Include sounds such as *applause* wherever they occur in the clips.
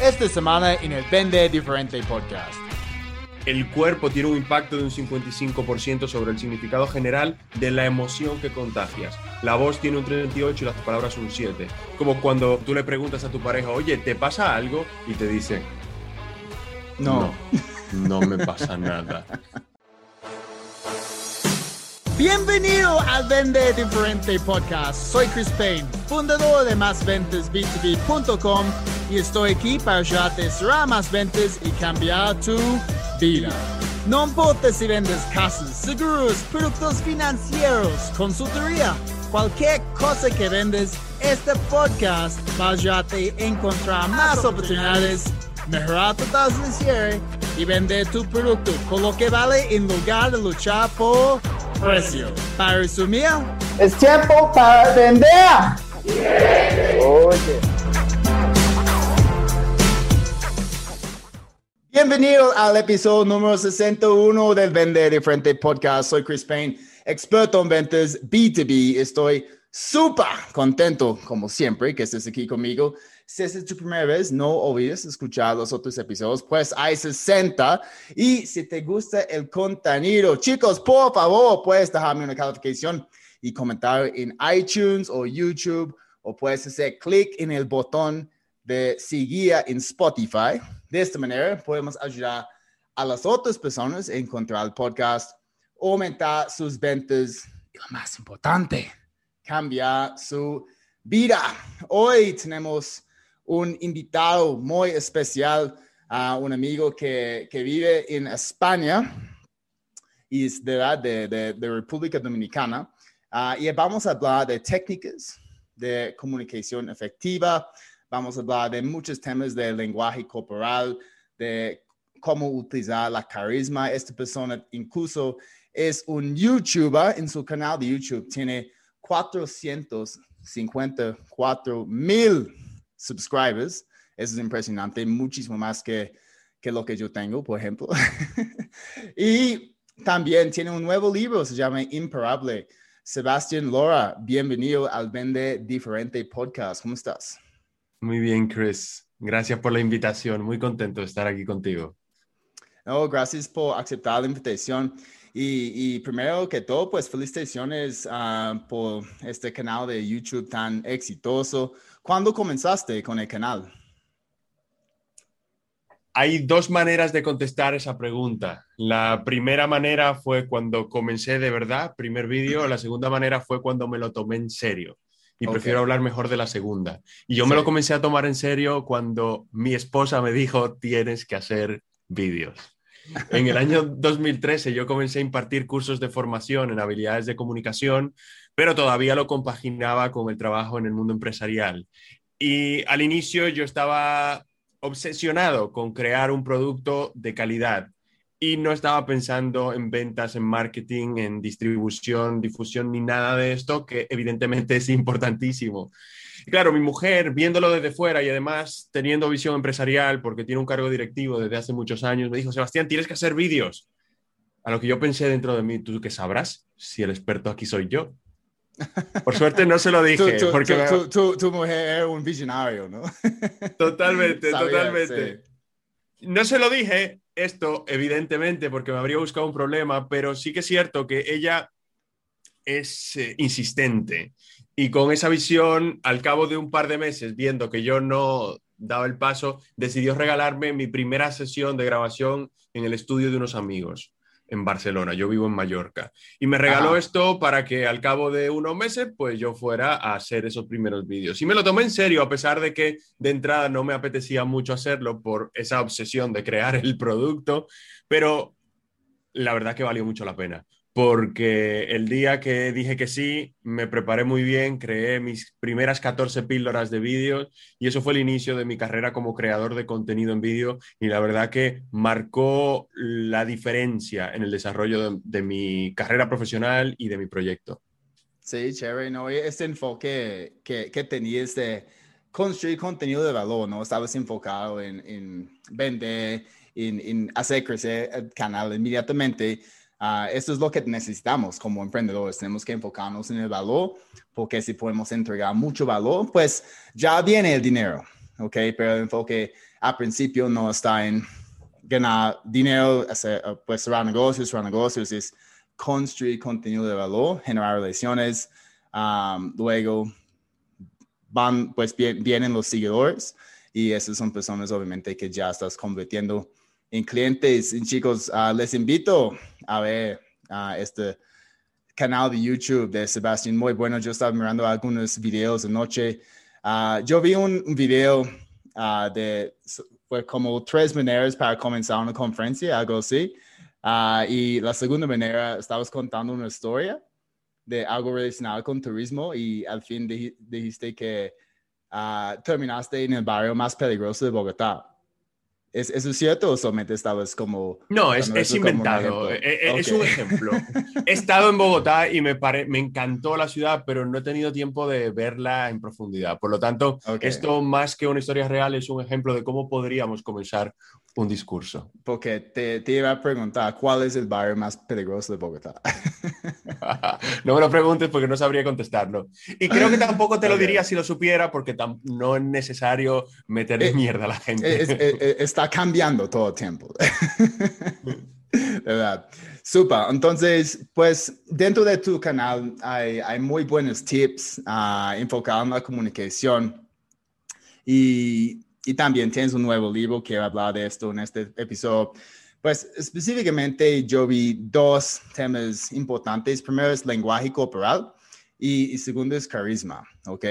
esta semana en el Vende Diferente Podcast. El cuerpo tiene un impacto de un 55% sobre el significado general de la emoción que contagias. La voz tiene un 38 y las palabras un 7. Como cuando tú le preguntas a tu pareja, oye, ¿te pasa algo? Y te dice, No. no, no me pasa nada. Bienvenido al Vende Diferente Podcast. Soy Chris Payne, fundador de másventasb2b.com y estoy aquí para ayudarte a cerrar más ventas y cambiar tu vida. No importa si vendes casas, seguros, productos financieros, consultoría, cualquier cosa que vendes, este podcast va a ayudarte a encontrar más oportunidades, mejorar tu tasa de cierre y vender tu producto con lo que vale en lugar de luchar por precio. Para resumir, Es tiempo para vender. Oye. Bienvenido al episodio número 61 del Vender Diferente Podcast. Soy Chris Payne, experto en ventas B2B. Estoy súper contento, como siempre, que estés aquí conmigo. Si es tu primera vez, no olvides escuchar los otros episodios, pues hay 60. Y si te gusta el contenido, chicos, por favor, puedes dejarme una calificación y comentar en iTunes o YouTube, o puedes hacer clic en el botón de seguir en Spotify. De esta manera, podemos ayudar a las otras personas a encontrar el podcast, aumentar sus ventas y lo más importante, cambiar su vida. Hoy tenemos un invitado muy especial, a un amigo que, que vive en España y es de, verdad de, de, de República Dominicana. Ah, y vamos a hablar de técnicas de comunicación efectiva, vamos a hablar de muchos temas de lenguaje corporal, de cómo utilizar la carisma. Esta persona incluso es un YouTuber en su canal de YouTube, tiene 454 mil subscribers. Eso es impresionante, muchísimo más que, que lo que yo tengo, por ejemplo. *laughs* y también tiene un nuevo libro, se llama Imparable. Sebastián Lora, bienvenido al Vende Diferente Podcast. ¿Cómo estás? Muy bien, Chris. Gracias por la invitación. Muy contento de estar aquí contigo. No, gracias por aceptar la invitación. Y, y primero que todo, pues felicitaciones uh, por este canal de YouTube tan exitoso. ¿Cuándo comenzaste con el canal? Hay dos maneras de contestar esa pregunta. La primera manera fue cuando comencé de verdad, primer vídeo. La segunda manera fue cuando me lo tomé en serio. Y okay. prefiero hablar mejor de la segunda. Y yo sí. me lo comencé a tomar en serio cuando mi esposa me dijo, tienes que hacer vídeos. En el año *laughs* 2013 yo comencé a impartir cursos de formación en habilidades de comunicación, pero todavía lo compaginaba con el trabajo en el mundo empresarial. Y al inicio yo estaba obsesionado con crear un producto de calidad y no estaba pensando en ventas, en marketing, en distribución, difusión, ni nada de esto, que evidentemente es importantísimo. Y claro, mi mujer, viéndolo desde fuera y además teniendo visión empresarial, porque tiene un cargo directivo desde hace muchos años, me dijo, Sebastián, tienes que hacer vídeos. A lo que yo pensé dentro de mí, ¿tú qué sabrás? Si el experto aquí soy yo. Por suerte no se lo *laughs* dije. porque tu, me... tu, tu, mujer es un visionario, ¿no? Totalmente, *laughs* Sabía, totalmente. sí. No se lo dije esto, evidentemente, porque me habría buscado un problema, pero sí que es cierto que ella es eh, insistente. Y con esa visión, al cabo de un par de meses, viendo que yo no daba el paso, decidió regalarme mi primera sesión de grabación en el estudio de unos amigos en Barcelona, yo vivo en Mallorca. Y me regaló Ajá. esto para que al cabo de unos meses, pues yo fuera a hacer esos primeros vídeos. Y me lo tomé en serio, a pesar de que de entrada no me apetecía mucho hacerlo por esa obsesión de crear el producto, pero la verdad que valió mucho la pena. Porque el día que dije que sí, me preparé muy bien, creé mis primeras 14 píldoras de vídeos y eso fue el inicio de mi carrera como creador de contenido en vídeo y la verdad que marcó la diferencia en el desarrollo de, de mi carrera profesional y de mi proyecto. Sí, chévere, ¿no? Este enfoque que, que tenías de construir contenido de valor, ¿no? Estabas enfocado en, en vender, en, en, hacer crecer el canal inmediatamente. Uh, es lo que necesitamos como emprendedores. Tenemos que enfocarnos en el valor, porque si podemos entregar mucho valor, pues ya viene el dinero. ¿ok? Pero el enfoque a principio no está en ganar dinero, hacer, pues cerrar negocios, cerrar negocios, es construir contenido de valor, generar relaciones, luego van, pues vienen los seguidores y esas son personas obviamente que ya estás convirtiendo en clientes. Y chicos, uh, les invito a ver uh, este canal de YouTube de Sebastián, muy bueno. Yo estaba mirando algunos videos anoche. Uh, yo vi un, un video de fue como tres maneras para comenzar una conferencia, algo así. y la segunda manera, estabas contando una historia de algo relacionado con turismo y al fin dijiste que terminaste en el barrio más peligroso de Bogotá. ¿Es, ¿Eso es cierto o solamente estabas como... No, es, es inventado, e, e, es, un ejemplo. *laughs* He estado en Bogotá y me, pare, me encantó la ciudad, pero no he tenido tiempo de verla en profundidad. Por lo tanto, esto más que una historia real es un ejemplo de cómo podríamos comenzar un discurso. Porque te, te, iba a preguntar, ¿cuál es el barrio más peligroso de Bogotá? *laughs* no me lo preguntes porque no sabría contestarlo. Y creo que tampoco te lo diría si lo supiera porque no es necesario meterle eh, mierda a la gente. *laughs* está cambiando todo el tiempo. *laughs* ¿Verdad? Super. Entonces, pues dentro de tu canal hay, muy buenos tips uh, enfocados en la comunicación. Y y también tienes un nuevo libro que habla de esto en este episodio. Pues específicamente yo vi dos temas importantes. Primero es lenguaje corporal y, segundo es carisma, ¿ok?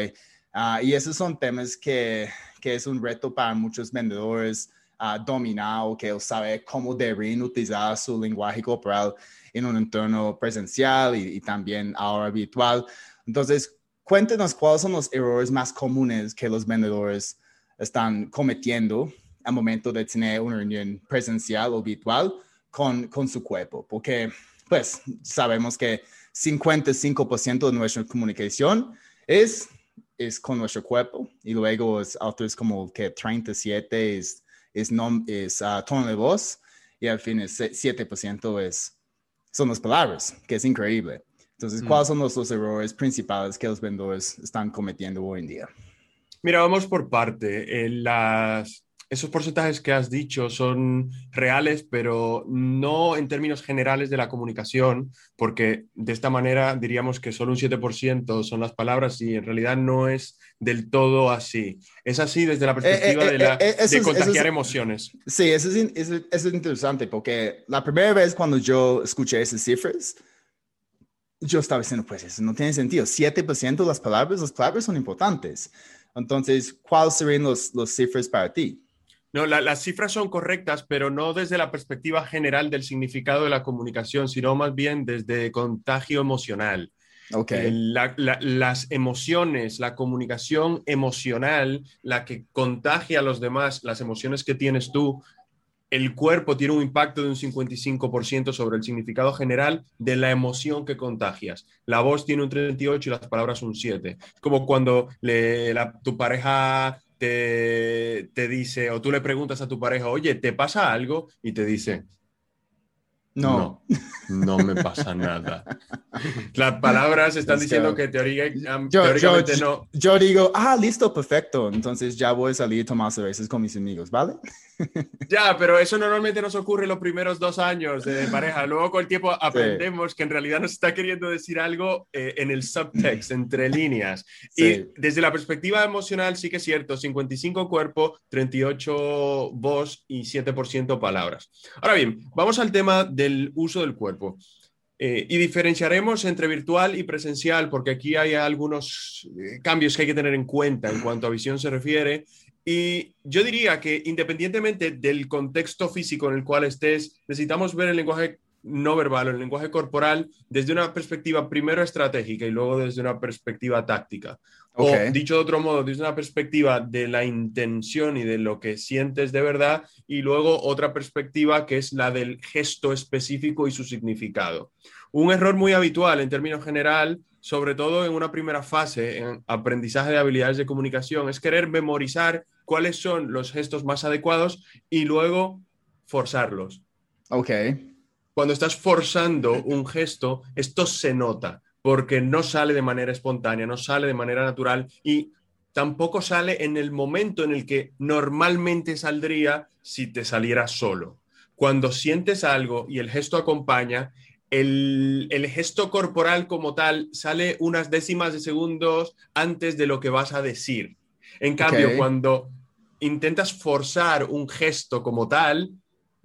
Ah, y esos son temas que, que, es un reto para muchos vendedores uh, dominar o que saber cómo deben utilizar su lenguaje corporal en un entorno presencial y, y también ahora virtual. Entonces, cuéntenos cuáles son los errores más comunes que los vendedores están cometiendo al momento de tener una reunión presencial o virtual con, con su cuerpo, porque pues sabemos que 55% de nuestra comunicación es, es con nuestro cuerpo y luego es, otros como que 37 es, es, es uh, tono de voz y al fin es 7% es, son las palabras, que es increíble. Entonces, mm. ¿cuáles son los, los errores principales que los vendedores están cometiendo hoy en día? Mira, vamos por parte. Eh, las, esos porcentajes que has dicho son reales, pero no en términos generales de la comunicación, porque de esta manera diríamos que solo un 7% son las palabras y en realidad no es del todo así. Es así desde la eh, perspectiva eh, de, la, de contagiar emociones. Sí, eso es, eso es interesante, porque la primera vez cuando yo escuché esas cifras, yo estaba diciendo, pues eso no tiene sentido. 7% de las palabras, las palabras son importantes. Entonces, ¿cuáles serían los, los cifras para ti? No, las cifras son correctas, pero no desde la perspectiva general del significado de la comunicación, sino más bien desde contagio emocional. Okay. Eh, las emociones, la comunicación emocional, la que contagia a los demás, las emociones que tienes tú, el cuerpo tiene un impacto de un 55% sobre el significado general de la emoción que contagias. La voz tiene un 38% y las palabras un 7%. Como cuando tu pareja te, te, dice o tú le preguntas a tu pareja, oye, ¿te pasa algo? Y te dice, no. no. me pasa nada. *laughs* Las palabras están diciendo que teoría, teóricamente no. Yo digo, ah, listo, perfecto. Entonces ya voy a salir a tomar cervezas con mis amigos, ¿vale? *laughs* Ya, pero eso normalmente nos ocurre los primeros dos años de pareja. Luego con el tiempo aprendemos que en realidad nos está queriendo decir algo eh, en el subtext, entre *laughs* líneas. Y desde la perspectiva emocional sí que es cierto, 55 cuerpo, 38 voz y 7% palabras. Ahora bien, vamos al tema del uso del cuerpo. Eh, y diferenciaremos entre virtual y presencial, porque aquí hay algunos eh, cambios que hay que tener en cuenta en cuanto a visión se refiere y yo diría que independientemente del contexto físico en el cual estés, necesitamos ver el lenguaje no verbal, el lenguaje corporal, desde una perspectiva primero estratégica y luego desde una perspectiva táctica. O dicho de otro modo, desde una perspectiva de la intención y de lo que sientes de verdad, y luego otra perspectiva que es la del gesto específico y su significado. Un error muy habitual en términos general sobre todo en una primera fase, en aprendizaje de habilidades de comunicación, es querer memorizar cuáles son los gestos más adecuados y luego forzarlos. Ok. Cuando estás forzando un gesto, esto se nota porque no sale de manera espontánea, no sale de manera natural y tampoco sale en el momento en el que normalmente saldría si te saliera solo. Cuando sientes algo y el gesto acompaña, el, gesto corporal como tal sale unas décimas de segundos antes de lo que vas a decir. En cambio, cuando intentas forzar un gesto como tal,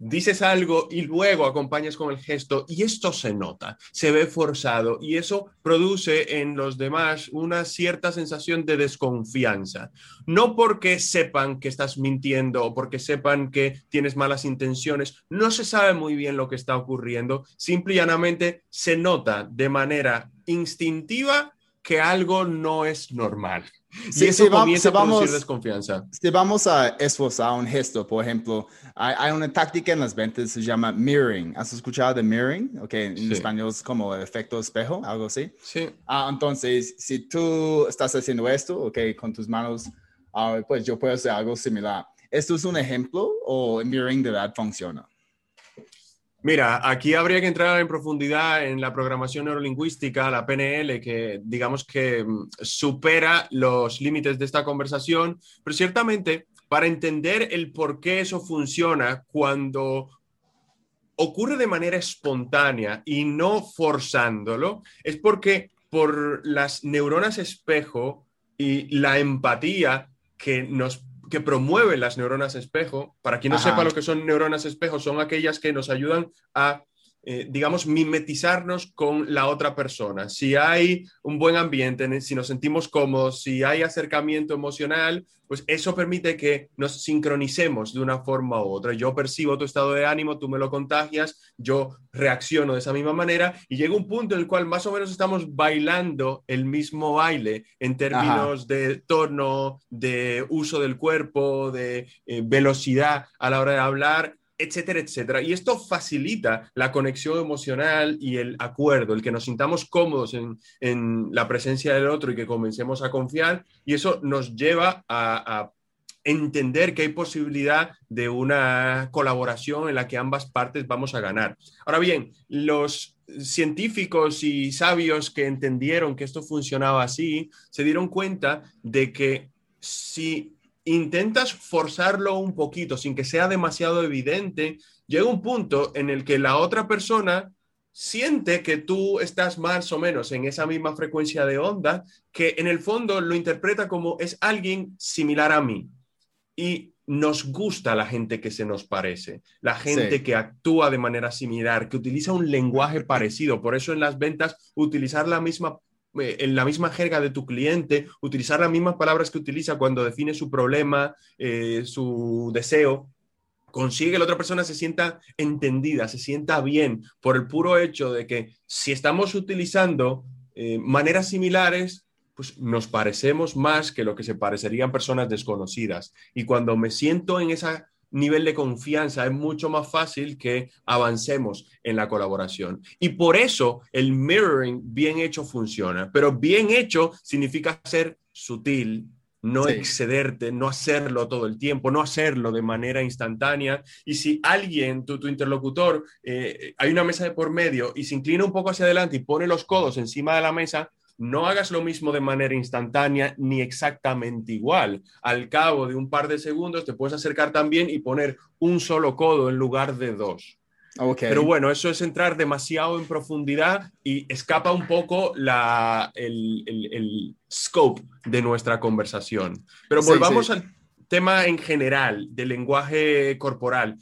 dices algo y luego acompañas con el gesto y esto se nota, se ve forzado y eso produce en los demás una cierta sensación de desconfianza. No porque sepan que estás mintiendo o porque sepan que tienes malas intenciones, no se sabe muy bien lo que está ocurriendo, simple y llanamente se nota de manera instintiva que algo no es normal. Si, eso comienza a producir desconfianza. Si vamos a esforzar un gesto, por ejemplo, hay, una táctica en las ventas, se llama mirroring. ¿Has escuchado de mirroring? Ok, en español es como efecto espejo, algo así. Sí. Ah, entonces, si tú estás haciendo esto, ok, con tus manos, ah, pues yo puedo hacer algo similar. ¿Esto es un ejemplo o mirroring de verdad funciona? Mira, aquí habría que entrar en profundidad en la programación neurolingüística, la PNL, que digamos que mm, supera los límites de esta conversación, pero ciertamente para entender el por qué eso funciona cuando ocurre de manera espontánea y no forzándolo, es porque por las neuronas espejo y la empatía que nos que promueven las neuronas espejo. Para quien no sepa lo que son neuronas espejo, son aquellas que nos ayudan a eh, digamos, mimetizarnos con la otra persona. Si hay un buen ambiente, si nos sentimos cómodos, si hay acercamiento emocional, pues eso permite que nos sincronicemos de una forma u otra. Yo percibo tu estado de ánimo, tú me lo contagias, yo reacciono de esa misma manera y llega un punto en el cual más o menos estamos bailando el mismo baile en términos de tono, de uso del cuerpo, de eh, velocidad a la hora de hablar etcétera, etcétera. Y esto facilita la conexión emocional y el acuerdo, el que nos sintamos cómodos en, la presencia del otro y que comencemos a confiar. Y eso nos lleva a, entender que hay posibilidad de una colaboración en la que ambas partes vamos a ganar. Ahora bien, los científicos y sabios que entendieron que esto funcionaba así, se dieron cuenta de que si intentas forzarlo un poquito sin que sea demasiado evidente, llega un punto en el que la otra persona siente que tú estás más o menos en esa misma frecuencia de onda, que en el fondo lo interpreta como es alguien similar a mí. Y nos gusta la gente que se nos parece, la gente que actúa de manera similar, que utiliza un lenguaje parecido. Por eso en las ventas, utilizar la misma en la misma jerga de tu cliente, utilizar las mismas palabras que utiliza cuando define su problema, eh, su deseo, consigue que la otra persona se sienta entendida, se sienta bien por el puro hecho de que si estamos utilizando eh, maneras similares, pues nos parecemos más que lo que se parecerían personas desconocidas. Y cuando me siento en esa nivel de confianza, es mucho más fácil que avancemos en la colaboración. Y por eso el mirroring bien hecho funciona, pero bien hecho significa ser sutil, no excederte, no hacerlo todo el tiempo, no hacerlo de manera instantánea. Y si alguien, tu, tu interlocutor, eh, hay una mesa de por medio y se inclina un poco hacia adelante y pone los codos encima de la mesa, no hagas lo mismo de manera instantánea ni exactamente igual. Al cabo de un par de segundos te puedes acercar también y poner un solo codo en lugar de dos. Pero bueno, eso es entrar demasiado en profundidad y escapa un poco la, el, scope de nuestra conversación. Pero volvamos al tema en general del lenguaje corporal.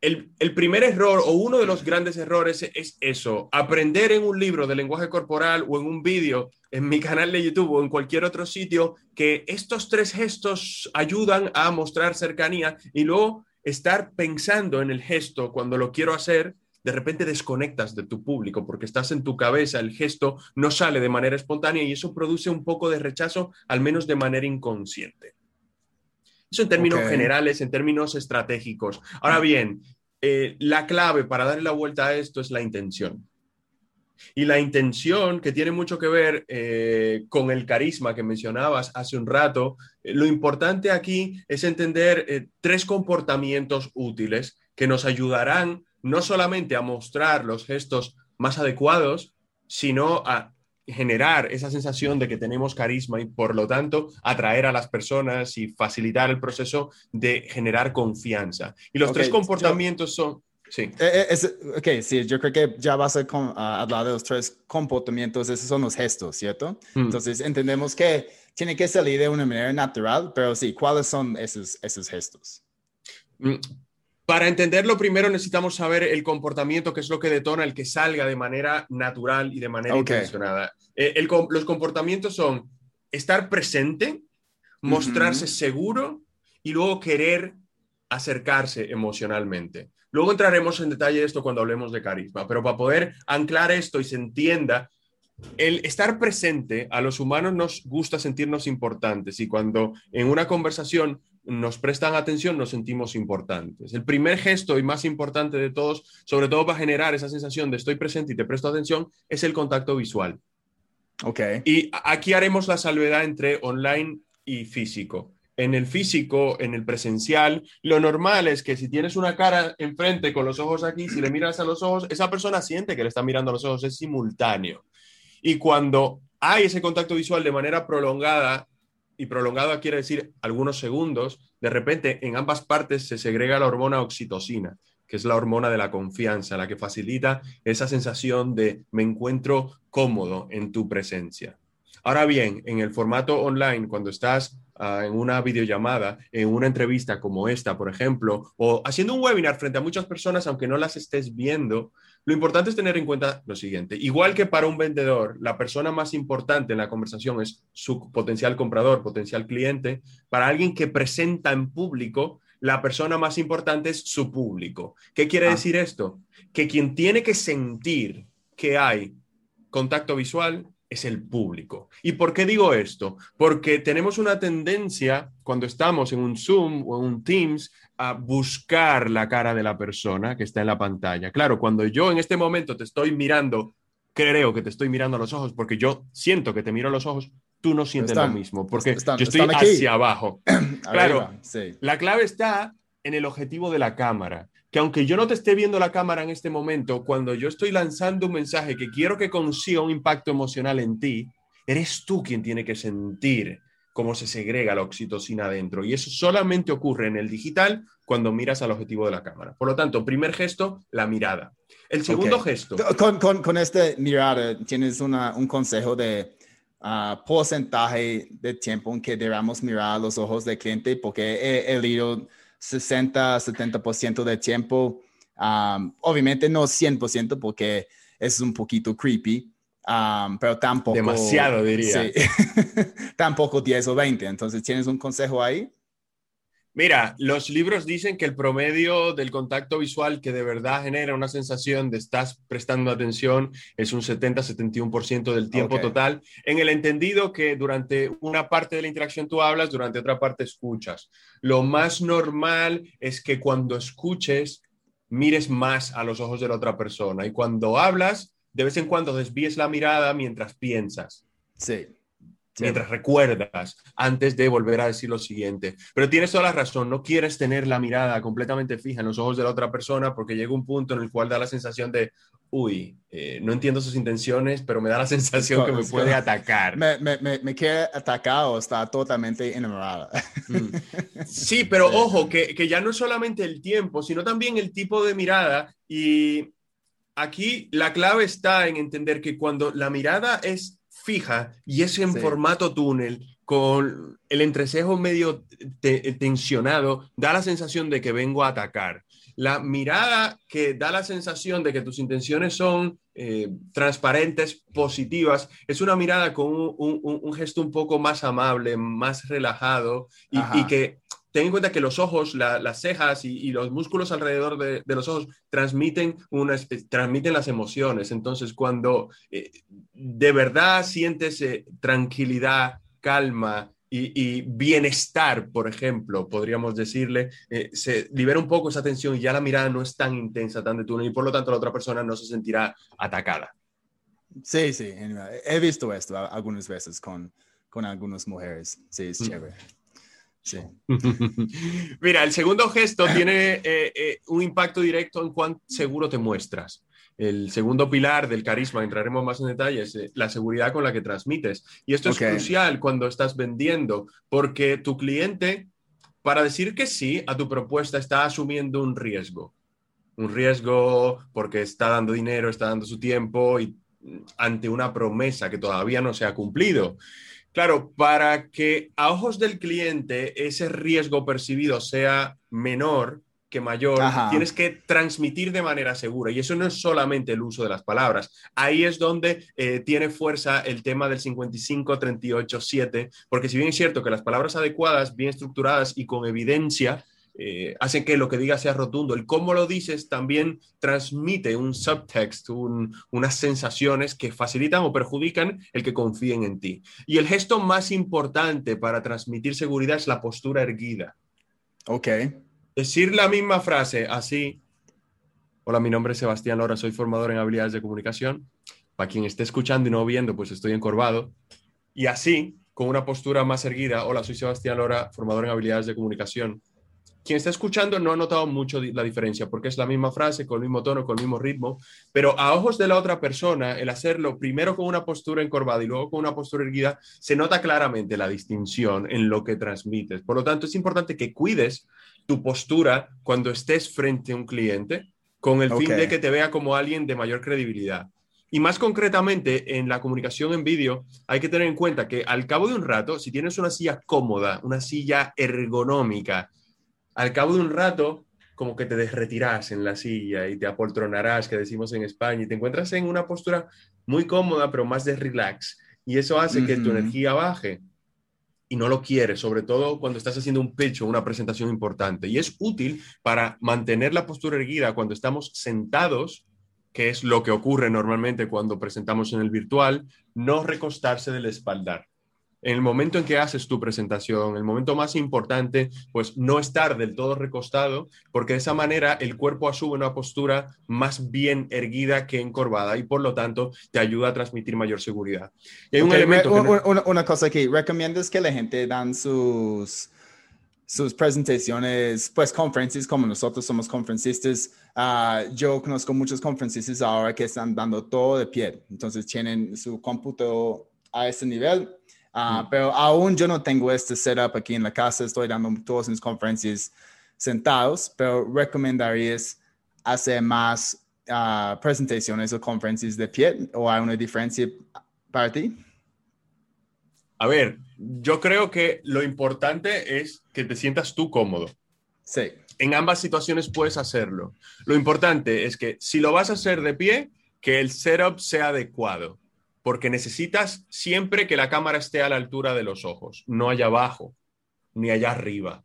El, primer error o uno de los grandes errores es eso, aprender en un libro de lenguaje corporal o en un vídeo en mi canal de YouTube o en cualquier otro sitio que estos tres gestos ayudan a mostrar cercanía y luego estar pensando en el gesto cuando lo quiero hacer, de repente desconectas de tu público porque estás en tu cabeza, el gesto no sale de manera espontánea y eso produce un poco de rechazo, al menos de manera inconsciente. Eso en términos generales, en términos estratégicos. Ahora bien, eh, la clave para darle la vuelta a esto es la intención. Y la intención, que tiene mucho que ver eh, con el carisma que mencionabas hace un rato, eh, lo importante aquí es entender tres comportamientos útiles que nos ayudarán no solamente a mostrar los gestos más adecuados, sino a generar esa sensación de que tenemos carisma y por lo tanto atraer a las personas y facilitar el proceso de generar confianza. Y los tres comportamientos son... Sí. Eh, eh, ok, sí, yo creo que ya vas a, hablar de los tres comportamientos, esos son los gestos, ¿cierto? Mm. Entonces entendemos que tiene que salir de una manera natural, pero sí, ¿cuáles son esos, esos gestos? Para entenderlo, primero necesitamos saber el comportamiento, que es lo que detona el que salga de manera natural y de manera intencionada. Eh, los comportamientos son estar presente, mostrarse seguro y luego querer acercarse emocionalmente. Luego entraremos en detalle de esto cuando hablemos de carisma, pero para poder anclar esto y se entienda, el estar presente a los humanos nos gusta sentirnos importantes y cuando en una conversación nos prestan atención, nos sentimos importantes. El primer gesto y más importante de todos, sobre todo para generar esa sensación de estoy presente y te presto atención, es el contacto visual. Ok. Y aquí haremos la salvedad entre online y físico. En el físico, en el presencial, lo normal es que si tienes una cara enfrente con los ojos aquí, si le miras a los ojos, esa persona siente que le está mirando a los ojos, es simultáneo. Y cuando hay ese contacto visual de manera prolongada, y prolongada quiere decir algunos segundos, de repente en ambas partes se segrega la hormona oxitocina, que es la hormona de la confianza, la que facilita esa sensación de me encuentro cómodo en tu presencia. Ahora bien, en el formato online, cuando estás ah, en una videollamada, en una entrevista como esta, por ejemplo, o haciendo un webinar frente a muchas personas, aunque no las estés viendo, lo importante es tener en cuenta lo siguiente. Igual que para un vendedor, la persona más importante en la conversación es su potencial comprador, potencial cliente. Para alguien que presenta en público, la persona más importante es su público. ¿Qué quiere ah. decir esto? Que quien tiene que sentir que hay contacto visual es el público. ¿Y por qué digo esto? Porque tenemos una tendencia cuando estamos en un Zoom o en un Teams a buscar la cara de la persona que está en la pantalla. Claro, cuando yo en este momento te estoy mirando, creo que te estoy mirando a los ojos porque yo siento que te miro a los ojos, tú no sientes lo mismo porque yo estoy hacia abajo. *clears throat* claro, la clave está en el objetivo de la cámara que aunque yo no te esté viendo la cámara en este momento, cuando yo estoy lanzando un mensaje que quiero que consiga un impacto emocional en ti, eres tú quien tiene que sentir cómo se segrega la oxitocina dentro. Y eso solamente ocurre en el digital cuando miras al objetivo de la cámara. Por lo tanto, primer gesto, la mirada. El segundo gesto. Con, con, con, este mirada, ¿tienes una, un consejo de uh, porcentaje de tiempo en que debamos mirar a los ojos del cliente? Porque he, he leído 60, 70% del tiempo. Um, obviamente no 100% porque es un poquito creepy, um, pero tampoco... Demasiado, diría. Sí, *laughs* tampoco 10 o 20. Entonces, ¿tienes un consejo ahí? Mira, los libros dicen que el promedio del contacto visual que de verdad genera una sensación de estás prestando atención es un 70-71% del tiempo total, en el entendido que durante una parte de la interacción tú hablas, durante otra parte escuchas. Lo más normal es que cuando escuches mires más a los ojos de la otra persona y cuando hablas, de vez en cuando desvíes la mirada mientras piensas. Sí mientras recuerdas antes de volver a decir lo siguiente. Pero tienes toda la razón, no quieres tener la mirada completamente fija en los ojos de la otra persona porque llega un punto en el cual da la sensación de, uy, eh, no entiendo sus intenciones, pero me da la *laughs* sensación que me puede atacar. Me, me, me, quiere atacar o está totalmente enamorada. Mm. *laughs* Sí, pero ojo, que, que ya no es solamente el tiempo, sino también el tipo de mirada y... Aquí la clave está en entender que cuando la mirada es fija y es en formato túnel, con el entrecejo medio tensionado, da la sensación de que vengo a atacar. La mirada que da la sensación de que tus intenciones son eh, transparentes, positivas, es una mirada con un, gesto un poco más amable, más relajado y que ten en cuenta que los ojos, las cejas y, los músculos alrededor de, los ojos transmiten, una, transmiten las emociones. Entonces, cuando eh, de verdad sientes eh, tranquilidad, calma y, bienestar, por ejemplo, podríamos decirle, eh, se libera un poco esa tensión y ya la mirada no es tan intensa, tan de túnel y por lo tanto la otra persona no se sentirá atacada. Sí, sí, he visto esto algunas veces con, con algunas mujeres. Sí, es mm. chévere. Sí. *laughs* Mira, el segundo gesto tiene eh, eh, un impacto directo en cuán seguro te muestras. el segundo pilar del carisma, entraremos más en detalle, es eh, la seguridad con la que transmites. Y esto es crucial cuando estás vendiendo, porque tu cliente, para decir que sí a tu propuesta, está asumiendo un riesgo. Un riesgo porque está dando dinero, está dando su tiempo y mm, ante una promesa que todavía no se ha cumplido. Claro, para que a ojos del cliente ese riesgo percibido sea menor, que mayor, tienes que transmitir de manera segura. Y eso no es solamente el uso de las palabras. Ahí es donde eh, tiene fuerza el tema del 55, 38, 7, porque si bien es cierto que las palabras adecuadas, bien estructuradas y con evidencia, eh, hacen que lo que digas sea rotundo. El cómo lo dices también transmite un subtext, unas sensaciones que facilitan o perjudican el que confíen en ti. Y el gesto más importante para transmitir seguridad es la postura erguida. Ok decir la misma frase así. Hola, mi nombre es Sebastián Lora, soy formador en habilidades de comunicación. Para quien esté escuchando y no viendo, pues estoy encorvado. Y así, con una postura más erguida, hola, soy Sebastián Lora, formador en habilidades de comunicación quien está escuchando no ha notado mucho la diferencia porque es la misma frase, con el mismo tono, con el mismo ritmo, pero a ojos de la otra persona, el hacerlo primero con una postura encorvada y luego con una postura erguida, se nota claramente la distinción en lo que transmites. Por lo tanto, es importante que cuides tu postura cuando estés frente a un cliente con el fin de que te vea como alguien de mayor credibilidad. Y más concretamente, en la comunicación en vídeo, hay que tener en cuenta que al cabo de un rato, si tienes una silla cómoda, una silla ergonómica, al cabo de un rato, como que te desretirás en la silla y te apoltronarás, que decimos en España, y te encuentras en una postura muy cómoda, pero más de relax. Y eso hace que tu energía baje y no lo quieres, sobre todo cuando estás haciendo un pecho, una presentación importante. Y es útil para mantener la postura erguida cuando estamos sentados, que es lo que ocurre normalmente cuando presentamos en el virtual, no recostarse del espaldar en el momento en que haces tu presentación, el momento más importante, pues no estar del todo recostado, porque de esa manera el cuerpo asume una postura más bien erguida que encorvada y por lo tanto te ayuda a transmitir mayor seguridad. Y hay un elemento una, cosa aquí, ¿recomiendas que la gente dan sus sus presentaciones, pues conferencias como nosotros somos conferencistas. Ah, yo conozco muchos conferencistas ahora que están dando todo de pie, entonces tienen su cómputo a ese nivel Ah, mm. Pero aún yo no tengo este setup aquí en la casa, estoy dando todas mis conferencias sentados, pero recomendarías hacer más uh, presentaciones o conferencias de pie o hay una diferencia para ti? A ver, yo creo que lo importante es que te sientas tú cómodo. Sí. En ambas situaciones puedes hacerlo. Lo importante es que si lo vas a hacer de pie, que el setup sea adecuado porque necesitas siempre que la cámara esté a la altura de los ojos, no allá abajo ni allá arriba.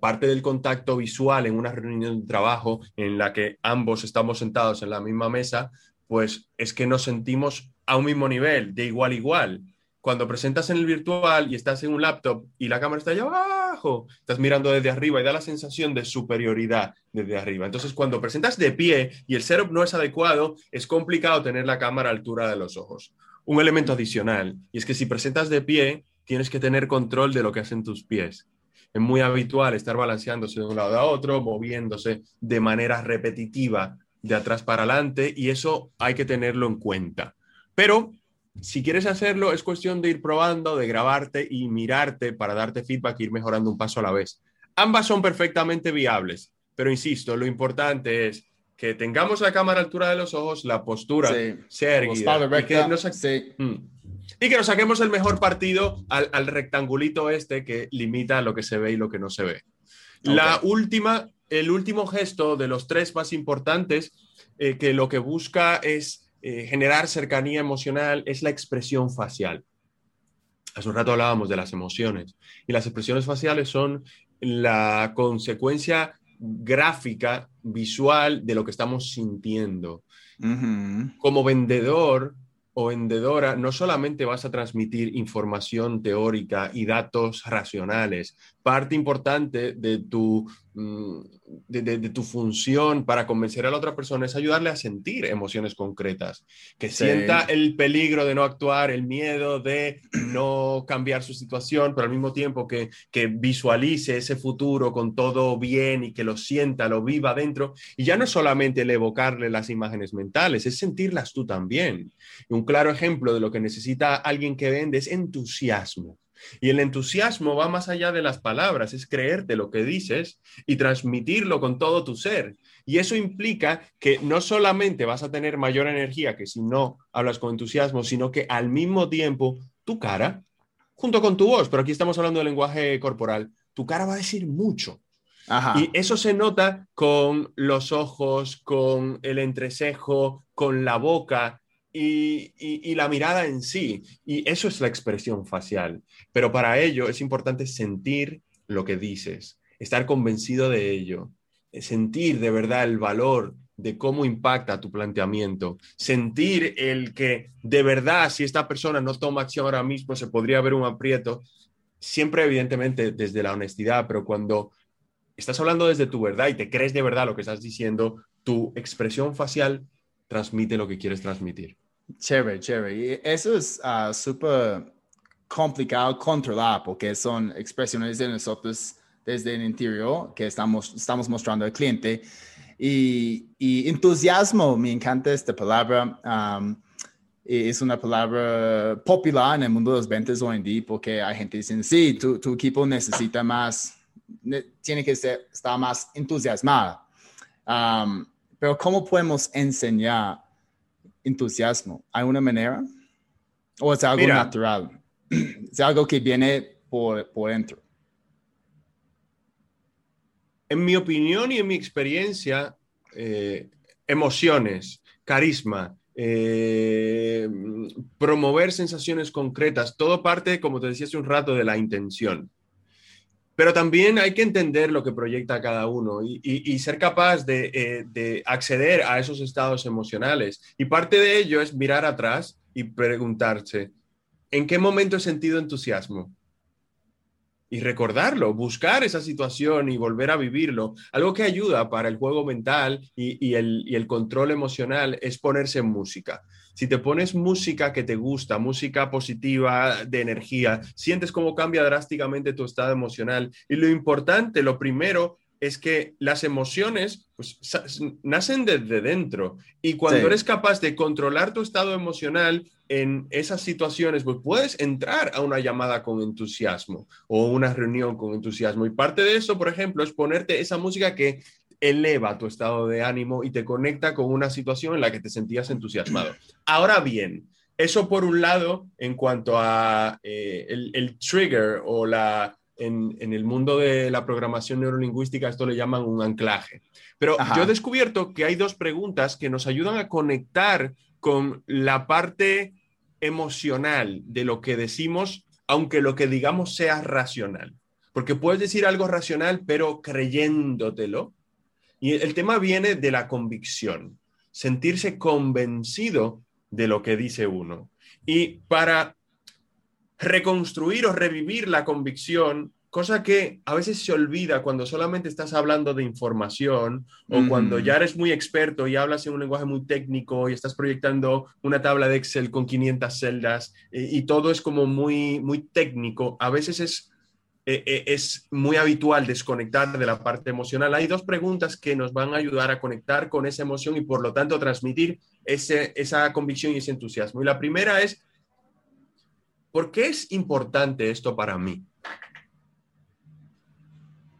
parte del contacto visual en una reunión de trabajo en la que ambos estamos sentados en la misma mesa, pues es que nos sentimos a un mismo nivel, de igual a igual. Cuando presentas en el virtual y estás en un laptop y la cámara está allá abajo, estás mirando desde arriba y da la sensación de superioridad desde arriba. Entonces, cuando presentas de pie y el setup no es adecuado, es complicado tener la cámara a altura de los ojos un elemento adicional, y es que si presentas de pie, tienes que tener control de lo que hacen tus pies. Es muy habitual estar balanceándose de un lado a otro, moviéndose de manera repetitiva de atrás para adelante, y eso hay que tenerlo en cuenta. Pero si quieres hacerlo, es cuestión de ir probando, de grabarte y mirarte para darte feedback e ir mejorando un paso a la vez. Ambas son perfectamente viables, pero insisto, lo importante es que tengamos la cámara a altura de los ojos, la postura sea erguida. Y que, nos mm. y que nos saquemos el mejor partido al, al, rectangulito este que limita lo que se ve y lo que no se ve. La última, el último gesto de los tres más importantes, eh, que lo que busca es eh, generar cercanía emocional, es la expresión facial. Hace un rato hablábamos de las emociones y las expresiones faciales son la consecuencia gráfica, visual de lo que estamos sintiendo. Como vendedor o vendedora, no solamente vas a transmitir información teórica y datos racionales, parte importante de tu, mm, de, tu función para convencer a la otra persona es ayudarle a sentir emociones concretas, que sienta el peligro de no actuar, el miedo de *clears throat* no cambiar su situación, pero al mismo tiempo que, que visualice ese futuro con todo bien y que lo sienta, lo viva dentro. Y ya no es solamente el evocarle las imágenes mentales, es sentirlas tú también. un claro ejemplo de lo que necesita alguien que vende es entusiasmo. Y el entusiasmo va más allá de las palabras, es creerte lo que dices y transmitirlo con todo tu ser. Y eso implica que no solamente vas a tener mayor energía que si no hablas con entusiasmo, sino que al mismo tiempo tu cara, junto con tu voz, pero aquí estamos hablando de lenguaje corporal, tu cara va a decir mucho. Y eso se nota con los ojos, con el entrecejo, con la boca y, la mirada en sí. Y eso es la expresión facial. Pero para ello es importante sentir lo que dices, estar convencido de ello, sentir de verdad el valor de cómo impacta tu planteamiento, sentir el que de verdad si esta persona no toma acción ahora mismo se podría ver un aprieto, siempre evidentemente desde la honestidad, pero cuando estás hablando desde tu verdad y te crees de verdad lo que estás diciendo, tu expresión facial transmite lo que quieres transmitir. Chévere, chévere. Eso es uh, súper complicado controlar porque son expresiones de nosotros desde el interior que estamos, estamos mostrando al cliente. Y, y entusiasmo, me encanta esta palabra. Um, es una palabra popular en el mundo de los ventas hoy en día porque hay gente que dice, sí, tu, tu equipo necesita más, tiene que ser, estar más entusiasmado. Um, pero ¿cómo podemos enseñar entusiasmo? ¿Hay una manera? ¿O es algo natural? *clears throat* ¿Es algo que viene por, por dentro? En mi opinión y en mi experiencia, eh, emociones, carisma, eh, promover sensaciones concretas, todo parte, como te decía hace un rato, de la intención. Pero también hay que entender lo que proyecta cada uno y, ser capaz eh, de, acceder a esos estados emocionales. Y parte de ello es mirar atrás y preguntarse, ¿en qué momento he sentido entusiasmo? Y recordarlo, buscar esa situación y volver a vivirlo. Algo que ayuda para el juego mental y, el, y el control emocional es ponerse en música si te pones música que te gusta, música positiva, de energía, sientes cómo cambia drásticamente tu estado emocional. Y lo importante, lo primero, es que las emociones pues, nacen desde dentro y cuando eres capaz de controlar tu estado emocional en esas situaciones, pues puedes entrar a una llamada con entusiasmo o una reunión con entusiasmo. Y parte de eso, por ejemplo, es ponerte esa música que eleva tu estado de ánimo y te conecta con una situación en la que te sentías entusiasmado. *clears throat* Ahora bien, eso por un lado en cuanto a eh, el, trigger o la... En, el mundo de la programación neurolingüística esto le llaman un anclaje. Pero yo he descubierto que hay dos preguntas que nos ayudan a conectar con la parte emocional de lo que decimos, aunque lo que digamos sea racional. Porque puedes decir algo racional, pero creyéndotelo, y el tema viene de la convicción, sentirse convencido de lo que dice uno. Y para reconstruir o revivir la convicción, cosa que a veces se olvida cuando solamente estás hablando de información o cuando ya eres muy experto y hablas en un lenguaje muy técnico y estás proyectando una tabla de Excel con 500 celdas eh, y, todo es como muy, muy técnico, a veces es eh, eh, es muy habitual desconectar de la parte emocional. Hay dos preguntas que nos van a ayudar a conectar con esa emoción y por lo tanto transmitir ese, esa convicción y ese entusiasmo. Y la primera es, ¿por qué es importante esto para mí?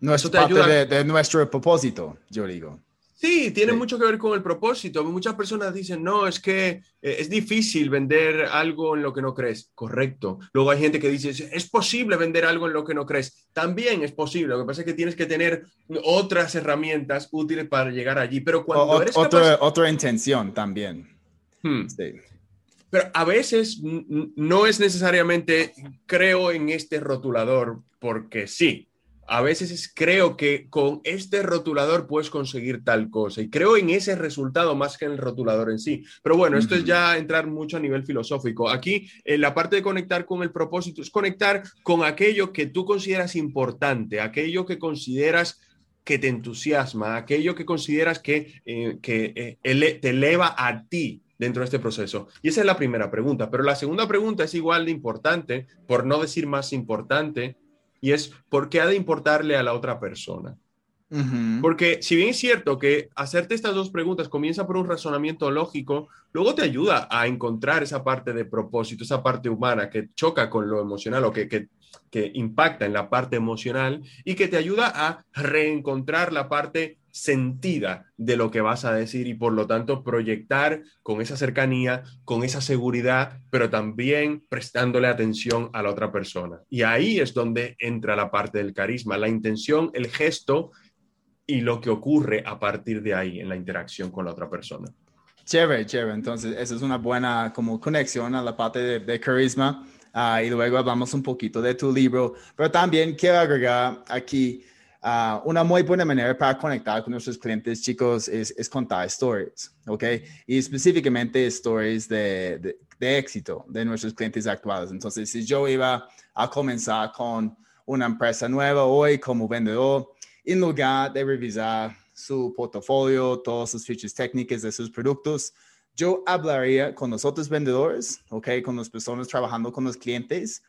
No es parte de, de nuestro propósito, yo digo. Sí, tiene mucho que ver con el propósito. Muchas personas dicen, no, es que eh, es difícil vender algo en lo que no crees. Correcto. Luego hay gente que dice, es posible vender algo en lo que no crees. También es posible. Lo que pasa es que tienes que tener otras herramientas útiles para llegar allí. Pero cuando eres otra, otra intención también. Hmm. Sí. Pero a veces no es necesariamente creo en este rotulador porque sí a veces es, creo que con este rotulador puedes conseguir tal cosa y creo en ese resultado más que en el rotulador en sí. Pero bueno, esto es ya entrar mucho a nivel filosófico. Aquí, en la parte de conectar con el propósito, es conectar con aquello que tú consideras importante, aquello que consideras que te entusiasma, aquello que consideras que, eh, que eh, te eleva a ti dentro de este proceso? Y esa es la primera pregunta. Pero la segunda pregunta es igual de importante, por no decir más importante, y es ¿por qué ha de importarle a la otra persona? Porque si bien es cierto que hacerte estas dos preguntas comienza por un razonamiento lógico, luego te ayuda a encontrar esa parte de propósito, esa parte humana que choca con lo emocional o que, que, que impacta en la parte emocional y que te ayuda a reencontrar la parte sentida de lo que vas a decir y por lo tanto proyectar con esa cercanía, con esa seguridad, pero también prestándole atención a la otra persona. Y ahí es donde entra la parte del carisma, la intención, el gesto y lo que ocurre a partir de ahí en la interacción con la otra persona. Chévere, chévere. Entonces, esa es una buena como conexión a la parte de, carisma. Ah, y luego hablamos un poquito de tu libro, pero también quiero agregar aquí uh, una muy buena manera para conectar con nuestros clientes, chicos, es, es contar stories, ¿ok? Y específicamente stories de, de, de éxito de nuestros clientes actuales. Entonces, si yo iba a comenzar con una empresa nueva hoy como vendedor, en lugar de revisar su portafolio, todas sus fichas técnicas de sus productos, yo hablaría con los otros vendedores, ¿ok? Con las personas trabajando con los clientes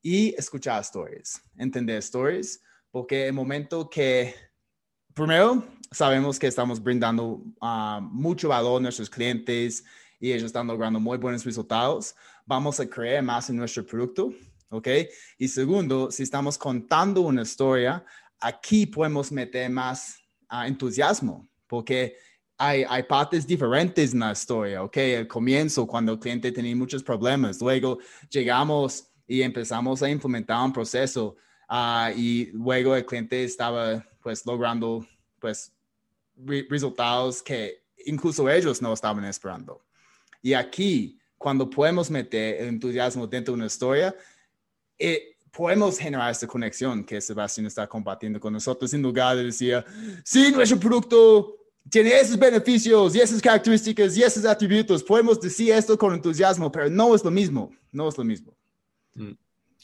y escuchar stories, entender stories, porque el momento que, primero, sabemos que estamos brindando uh, mucho valor a nuestros clientes y ellos están logrando muy buenos resultados, vamos a creer más en nuestro producto, ¿ok? Y segundo, si estamos contando una historia, aquí podemos meter más uh, entusiasmo, porque hay, hay, partes diferentes en la historia, ¿ok? El comienzo, cuando el cliente tenía muchos problemas, luego llegamos y empezamos a implementar un proceso uh, y luego el cliente estaba pues logrando pues re resultados que incluso ellos no estaban esperando. Y aquí, cuando podemos meter el entusiasmo dentro de una historia, eh, podemos generar esta conexión que Sebastián está compartiendo con nosotros en lugar de decir, sí, nuestro producto tiene esos beneficios y esas características y esos atributos. Podemos decir esto con entusiasmo, pero no es lo mismo, no es lo mismo. Mm.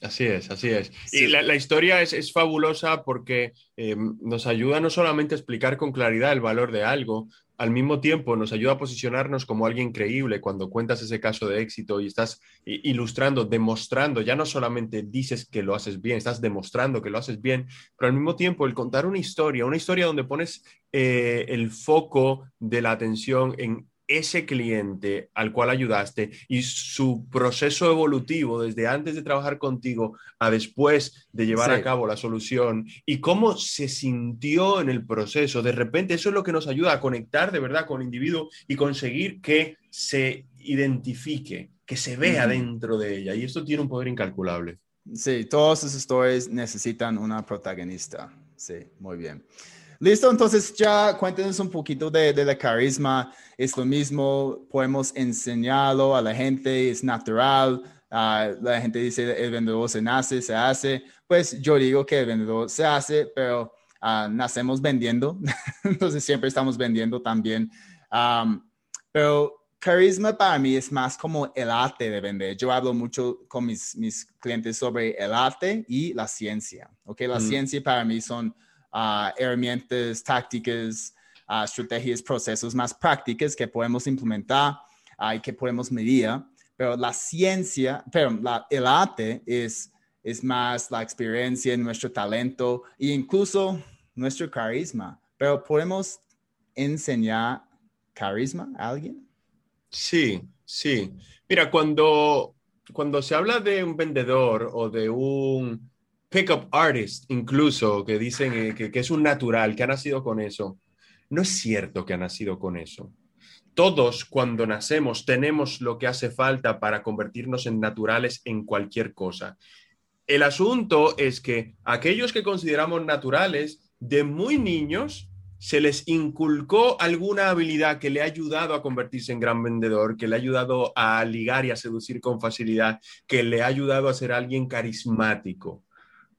Así es, así es. Y la, historia es, fabulosa porque eh, nos ayuda no solamente a explicar con claridad el valor de algo, al mismo tiempo nos ayuda a posicionarnos como alguien creíble cuando cuentas ese caso de éxito y estás ilustrando, demostrando, ya no solamente dices que lo haces bien, estás demostrando que lo haces bien, pero al mismo tiempo el contar una historia, una historia donde pones eh, el foco de la atención en ese cliente al cual ayudaste y su proceso evolutivo desde antes de trabajar contigo a después de llevar a cabo la solución y cómo se sintió en el proceso. De repente eso es lo que nos ayuda a conectar de verdad con el individuo y conseguir que se identifique, que se vea dentro de ella. Y esto tiene un poder incalculable. Sí, todas sus historias necesitan una protagonista. Sí, muy bien. Listo, entonces ya cuéntenos un poquito de, de, la carisma. Es lo mismo, podemos enseñarlo a la gente, es natural. Uh, la gente dice el vendedor se nace, se hace. Pues yo digo que el vendedor se hace, pero uh, nacemos vendiendo. *laughs* entonces siempre estamos vendiendo también. Um, pero carisma para mí es más como el arte de vender. Yo hablo mucho con mis, mis clientes sobre el arte y la ciencia. Okay, la mm. ciencia para mí son uh, herramientas, tácticas, uh, estrategias, procesos más prácticas que podemos implementar uh, y que podemos medir. Pero la ciencia, pero el arte es, es más la experiencia, nuestro talento e incluso nuestro carisma. Pero podemos enseñar carisma a alguien. Sí, sí. Mira, cuando, cuando se habla de un vendedor o de un pickup artist, incluso, que dicen eh, que, que es un natural, que ha nacido con eso. No es cierto que ha nacido con eso. Todos cuando nacemos tenemos lo que hace falta para convertirnos en naturales en cualquier cosa. El asunto es que aquellos que consideramos naturales, de muy niños, se les inculcó alguna habilidad que le ha ayudado a convertirse en gran vendedor, que le ha ayudado a ligar y a seducir con facilidad, que le ha ayudado a ser alguien carismático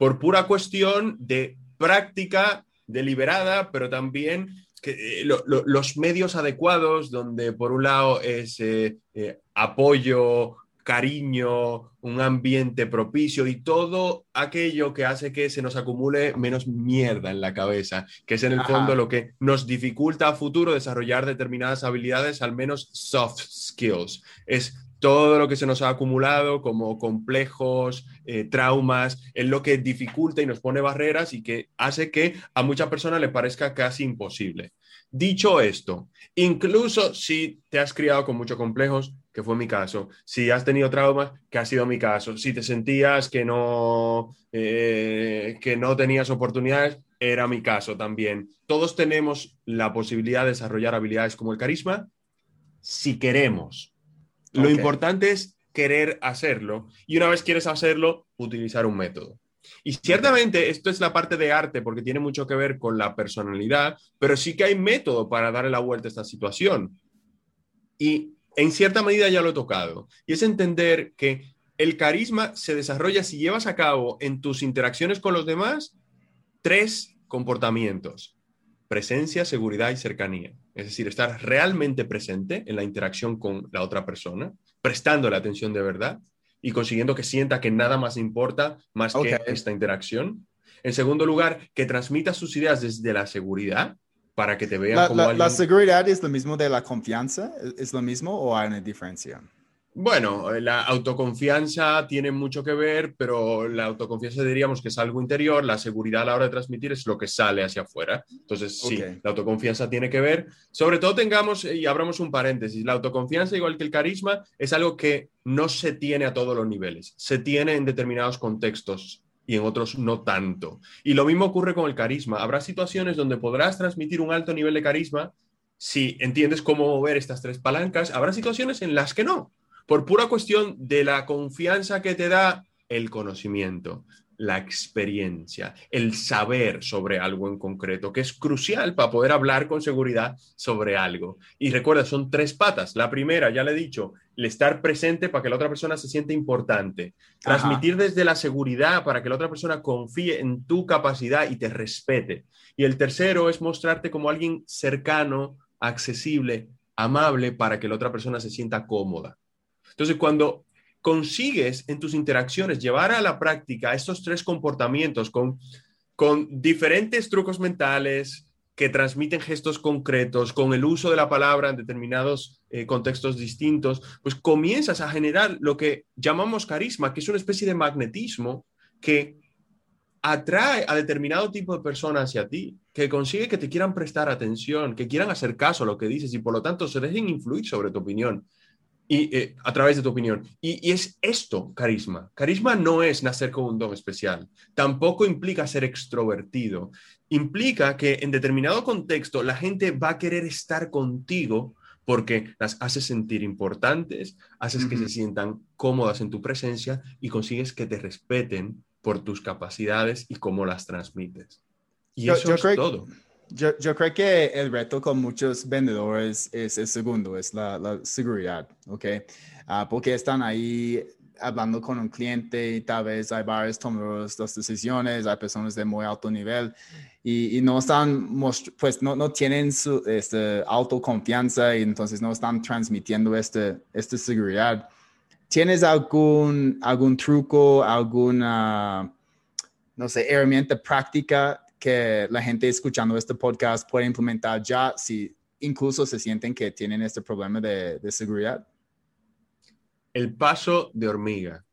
por pura cuestión de práctica deliberada, pero también que, eh, los medios adecuados, donde por un lado es eh, eh, apoyo, cariño, un ambiente propicio y todo aquello que hace que se nos acumule menos mierda en la cabeza, que es en el fondo lo que nos dificulta a futuro desarrollar determinadas habilidades, al menos soft skills. Es todo lo que se nos ha acumulado como complejos, eh, traumas, es lo que dificulta y nos pone barreras y que hace que a muchas personas le parezca casi imposible. Dicho esto, incluso si te has criado con muchos complejos, que fue mi caso, si has tenido traumas, que ha sido mi caso, si te sentías que no, eh, que no tenías oportunidades, era mi caso también. Todos tenemos la posibilidad de desarrollar habilidades como el carisma si queremos lo importante es querer hacerlo y una vez quieres hacerlo, utilizar un método. Y ciertamente esto es la parte de arte porque tiene mucho que ver con la personalidad, pero sí que hay método para darle la vuelta a esta situación. Y en cierta medida ya lo he tocado. Y es entender que el carisma se desarrolla si llevas a cabo en tus interacciones con los demás tres comportamientos. Presencia, seguridad y cercanía. Es decir, estar realmente presente en la interacción con la otra persona, prestando la atención de verdad y consiguiendo que sienta que nada más importa más que esta interacción. En segundo lugar, que transmita sus ideas desde la seguridad para que te vean como alguien... ¿La seguridad es lo mismo de la confianza? ¿Es lo mismo o hay una diferencia? Bueno, la autoconfianza tiene mucho que ver, pero la autoconfianza diríamos que es algo interior, la seguridad a la hora de transmitir es lo que sale hacia afuera. Entonces, sí, la autoconfianza tiene que ver. Sobre todo tengamos, y abramos un paréntesis, la autoconfianza, igual que el carisma, es algo que no se tiene a todos los niveles, se tiene en determinados contextos y en otros no tanto. Y lo mismo ocurre con el carisma. Habrá situaciones donde podrás transmitir un alto nivel de carisma si entiendes cómo mover estas tres palancas. Habrá situaciones en las que no por pura cuestión de la confianza que te da el conocimiento, la experiencia, el saber sobre algo en concreto, que es crucial para poder hablar con seguridad sobre algo. Y recuerda, son tres patas. La primera, ya le he dicho, el estar presente para que la otra persona se siente importante. Transmitir desde la seguridad para que la otra persona confíe en tu capacidad y te respete. Y el tercero es mostrarte como alguien cercano, accesible, amable para que la otra persona se sienta cómoda. Entonces, cuando consigues en tus interacciones llevar a la práctica estos tres comportamientos con, con diferentes trucos mentales que transmiten gestos concretos, con el uso de la palabra en determinados eh, contextos distintos, pues comienzas a generar lo que llamamos carisma, que es una especie de magnetismo que atrae a determinado tipo de personas hacia ti, que consigue que te quieran prestar atención, que quieran hacer caso a lo que dices y por lo tanto se dejen influir sobre tu opinión y eh, a través de tu opinión. Y, es esto, carisma. Carisma no es nacer con un don especial, tampoco implica ser extrovertido, implica que en determinado contexto la gente va a querer estar contigo porque las haces sentir importantes, haces que se sientan cómodas en tu presencia y consigues que te respeten por tus capacidades y cómo las transmites. Y eso es todo. Yo, yo, creo que el reto con muchos vendedores es el segundo, es la, la seguridad, ¿ok? Uh, porque están ahí hablando con un cliente y tal vez hay varios tomadores de decisiones, hay personas de muy alto nivel y, y no están, pues no, no tienen su este, autoconfianza y entonces no están transmitiendo este, esta seguridad. ¿Tienes algún, algún truco, alguna, no sé, herramienta práctica que la gente escuchando este podcast puede implementar ya si incluso se sienten que tienen este problema de, de seguridad? El paso de hormiga.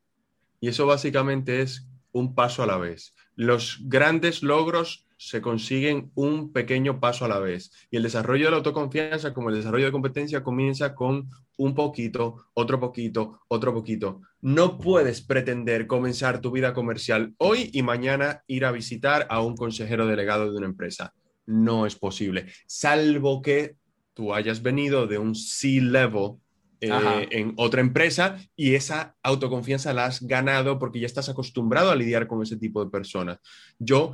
Y eso básicamente es un paso a la vez. Los grandes logros se consiguen un pequeño paso a la vez. Y el desarrollo de la autoconfianza, como el desarrollo de competencia, comienza con un poquito, otro poquito, otro poquito. No puedes pretender comenzar tu vida comercial hoy y mañana ir a visitar a un consejero delegado de una empresa. No es posible, salvo que tú hayas venido de un C-level eh, en otra empresa y esa autoconfianza la has ganado porque ya estás acostumbrado a lidiar con ese tipo de personas. Yo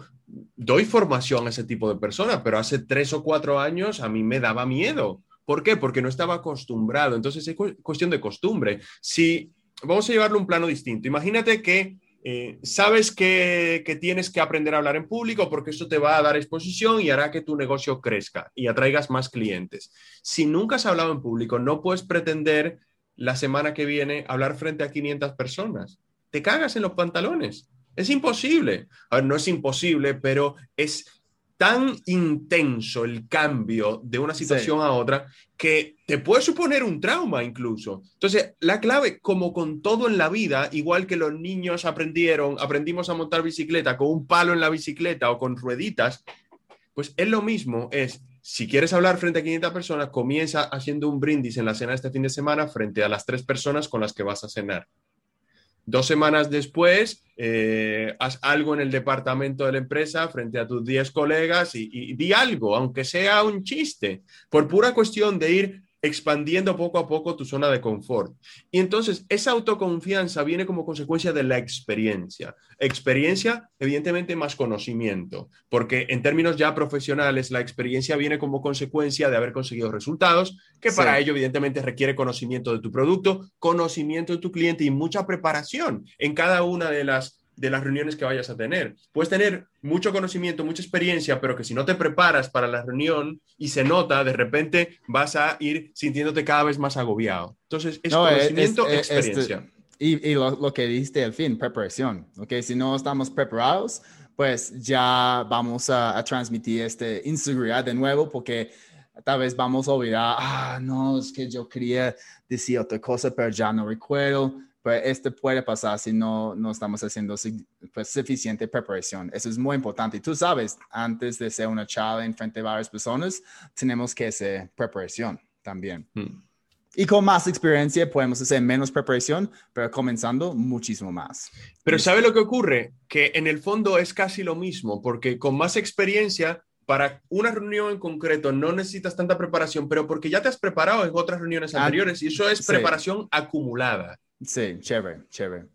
doy formación a ese tipo de personas, pero hace tres o cuatro años a mí me daba miedo. ¿Por qué? Porque no estaba acostumbrado. Entonces es cuestión de costumbre. Si vamos a llevarlo a un plano distinto, imagínate que eh, sabes que, tienes que aprender a hablar en público porque esto te va a dar exposición y hará que tu negocio crezca y atraigas más clientes. Si nunca has hablado en público, no puedes pretender la semana que viene hablar frente a 500 personas. Te cagas en los pantalones. Es imposible. A no es imposible, pero es tan intenso el cambio de una situación a otra que te puede suponer un trauma incluso. Entonces, la clave, como con todo en la vida, igual que los niños aprendieron, aprendimos a montar bicicleta con un palo en la bicicleta o con rueditas, pues es lo mismo, es, si quieres hablar frente a 500 personas, comienza haciendo un brindis en la cena de este fin de semana frente a las tres personas con las que vas a cenar. Dos semanas después, eh, haz algo en el departamento de la empresa frente a tus 10 colegas y, y, di algo, aunque sea un chiste, por pura cuestión de ir expandiendo poco a poco tu zona de confort. Y entonces esa autoconfianza viene como consecuencia de la experiencia. Experiencia, evidentemente, más conocimiento, porque en términos ya profesionales, la experiencia viene como consecuencia de haber conseguido resultados, que para sí. ello, evidentemente, requiere conocimiento de tu producto, conocimiento de tu cliente y mucha preparación en cada una de las de las reuniones que vayas a tener. Puedes tener mucho conocimiento, mucha experiencia, pero que si no te preparas para la reunión y se nota, de repente vas a ir sintiéndote cada vez más agobiado. Entonces, es no, conocimiento, es, es, experiencia. Este, y, y lo, lo, que dijiste al fin, preparación. ¿ok? Si no estamos preparados, pues ya vamos a, a transmitir este inseguridad de nuevo porque tal vez vamos a olvidar, ah, no, es que yo quería decir otra cosa, pero ya no recuerdo pues esto puede pasar si no, no estamos haciendo pues, suficiente preparación. Eso es muy importante. Y tú sabes, antes de hacer una charla en frente a varias personas, tenemos que hacer preparación también. Hmm. Y con más experiencia podemos hacer menos preparación, pero comenzando muchísimo más. Pero ¿sabe lo que ocurre? Que en el fondo es casi lo mismo, porque con más experiencia para una reunión en concreto no necesitas tanta preparación, pero porque ya te has preparado en otras reuniones anteriores y eso es preparación sí. acumulada. Sí, chévere, chévere.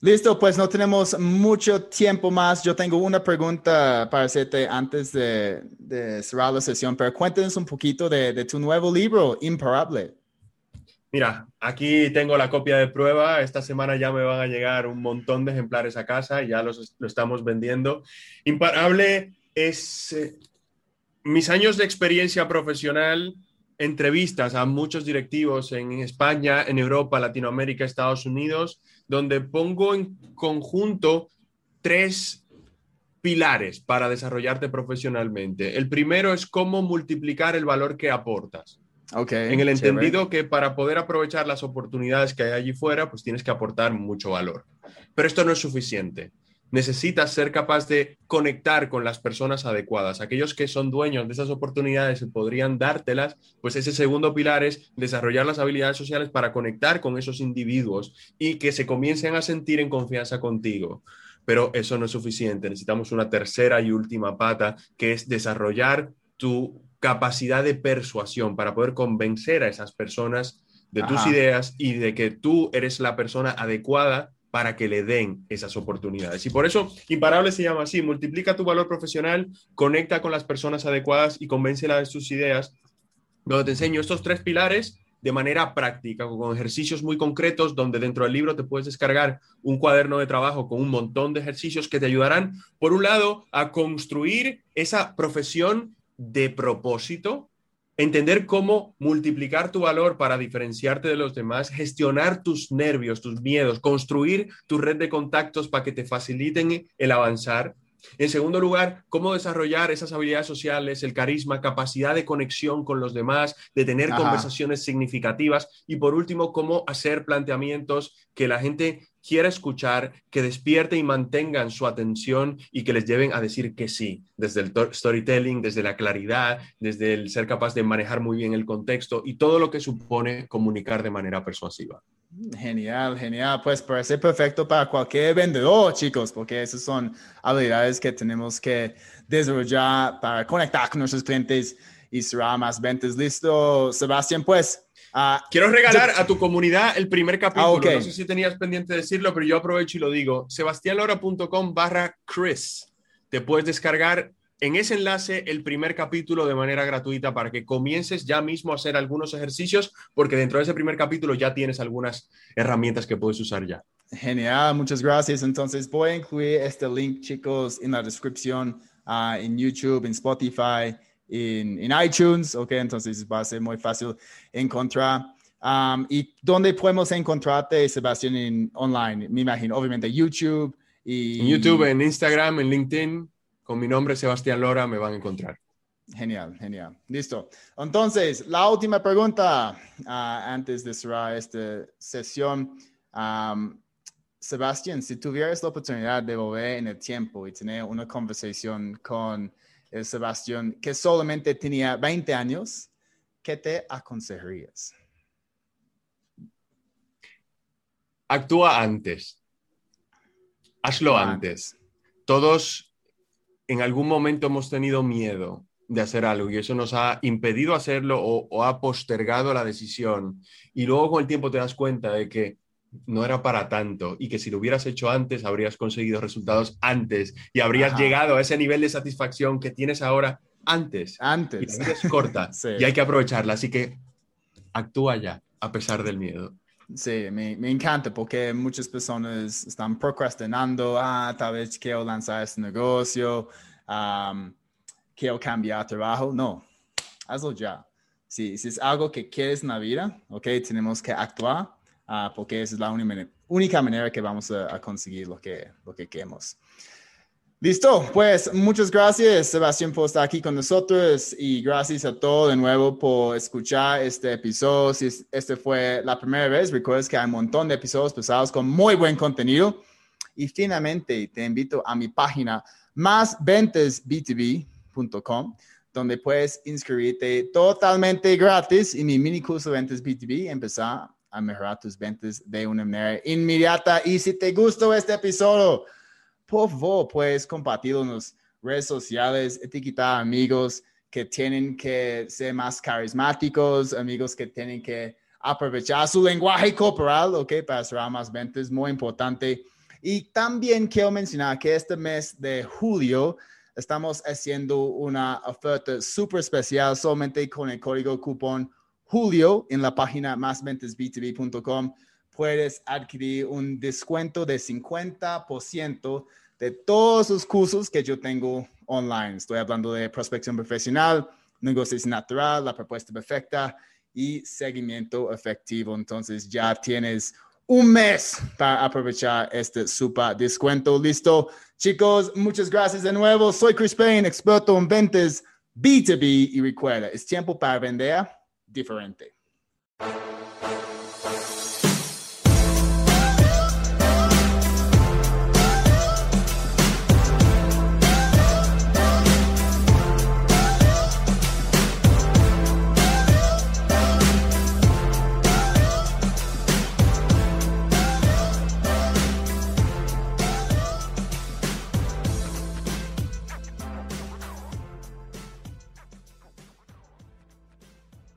Listo, pues no tenemos mucho tiempo más. Yo tengo una pregunta para hacerte antes de, de cerrar la sesión, pero cuéntanos un poquito de, tu nuevo libro, Imparable. Mira, aquí tengo la copia de prueba. Esta semana ya me van a llegar un montón de ejemplares a casa y ya los lo estamos vendiendo. Imparable es eh, mis años de experiencia profesional entrevistas a muchos directivos en España, en Europa, Latinoamérica, Estados Unidos, donde pongo en conjunto tres pilares para desarrollarte profesionalmente. El primero es cómo multiplicar el valor que aportas. Okay, en el entendido chévere. que para poder aprovechar las oportunidades que hay allí fuera, pues tienes que aportar mucho valor. Pero esto no es suficiente necesitas ser capaz de conectar con las personas adecuadas. Aquellos que son dueños de esas oportunidades y podrían dártelas, pues ese segundo pilar es desarrollar las habilidades sociales para conectar con esos individuos y que se comiencen a sentir en confianza contigo. Pero eso no es suficiente. Necesitamos una tercera y última pata, que es desarrollar tu capacidad de persuasión para poder convencer a esas personas de tus ideas y de que tú eres la persona adecuada para que le den esas oportunidades. Y por eso Imparable se llama así, multiplica tu valor profesional, conecta con las personas adecuadas y convéncela de sus ideas, donde te enseño estos tres pilares de manera práctica, con ejercicios muy concretos, donde dentro del libro te puedes descargar un cuaderno de trabajo con un montón de ejercicios que te ayudarán, por un lado, a construir esa profesión de propósito, entender cómo multiplicar tu valor para diferenciarte de los demás, gestionar tus nervios, tus miedos, construir tu red de contactos para que te faciliten el avanzar. En segundo lugar, cómo desarrollar esas habilidades sociales, el carisma, capacidad de conexión con los demás, de tener Ajá. conversaciones significativas. Y por último, cómo hacer planteamientos que la gente quiera escuchar, que despierte y mantengan su atención y que les lleven a decir que sí, desde el storytelling, desde la claridad, desde el ser capaz de manejar muy bien el contexto y todo lo que supone comunicar de manera persuasiva. Genial, genial. Pues parece perfecto para cualquier vendedor, chicos, porque esas son habilidades que tenemos que desarrollar para conectar con nuestros clientes y cerrar más ventas. Listo, Sebastián, pues Uh, Quiero regalar yo... a tu comunidad el primer capítulo. Ah, okay. No sé si tenías pendiente de decirlo, pero yo aprovecho y lo digo. sebastianlora.com barra Chris. Te puedes descargar en ese enlace el primer capítulo de manera gratuita para que comiences ya mismo a hacer algunos ejercicios, porque dentro de ese primer capítulo ya tienes algunas herramientas que puedes usar ya. Genial, muchas gracias. Entonces voy a incluir este link, chicos, en la descripción, uh, en YouTube, en Spotify, en, en, iTunes, ¿ok? Entonces va a ser muy fácil encontrar. Um, ¿Y dónde podemos encontrarte, Sebastián, en online? Me imagino, obviamente, YouTube. Y... En YouTube, en Instagram, en LinkedIn, con mi nombre, Sebastián Lora, me van a encontrar. Genial, genial. Listo. Entonces, la última pregunta uh, antes de cerrar esta sesión. Um, Sebastián, si tuvieras la oportunidad de volver en el tiempo y tener una conversación con el Sebastián que solamente tenía 20 años, ¿qué te aconsejarías? Actúa antes. Hazlo antes. Todos en algún momento hemos tenido miedo de hacer algo y eso nos ha impedido hacerlo o, o, ha postergado la decisión. Y luego con el tiempo te das cuenta de que no era para tanto y que si lo hubieras hecho antes habrías conseguido resultados antes y habrías Ajá. llegado a ese nivel de satisfacción que tienes ahora antes. Antes. Y la vida es corta *laughs* sí. y hay que aprovecharla. Así que actúa ya a pesar del miedo. Sí, me, me, encanta porque muchas personas están procrastinando, ah, tal vez quiero lanzar este negocio, um, quiero cambiar trabajo. No, hazlo ya. Si, si es algo que quieres en la vida, ok, tenemos que actuar uh, porque esa es la única manera que vamos a, a, conseguir lo que, lo que queremos. Listo, pues muchas gracias Sebastián por estar aquí con nosotros y gracias a todos de nuevo por escuchar este episodio. Si este fue la primera vez, recuerda que hay un montón de episodios pesados con muy buen contenido. Y finalmente te invito a mi página másventasb2b.com donde puedes inscribirte totalmente gratis en mi mini curso de ventas B2B, empezar a mejorar tus ventas de una manera inmediata. Y si te gustó este episodio, por favor, puedes compartirlo en las redes sociales, etiquetar amigos que tienen que ser más carismáticos, amigos que tienen que aprovechar su lenguaje corporal, ¿ok? Para cerrar más ventas, muy importante. Y también quiero mencionar que este mes de julio estamos haciendo una oferta súper especial solamente con el código cupón Julio en la página másventasb2b.com puedes adquirir un descuento de 50% de todos los cursos que yo tengo online. Estoy hablando de prospección profesional, negocios natural, la propuesta perfecta y seguimiento efectivo. Entonces ya tienes un mes para aprovechar este super descuento. Listo. Chicos, muchas gracias de nuevo. Soy Chris Payne, experto en ventas B2B y recuerda, es tiempo para vender diferente.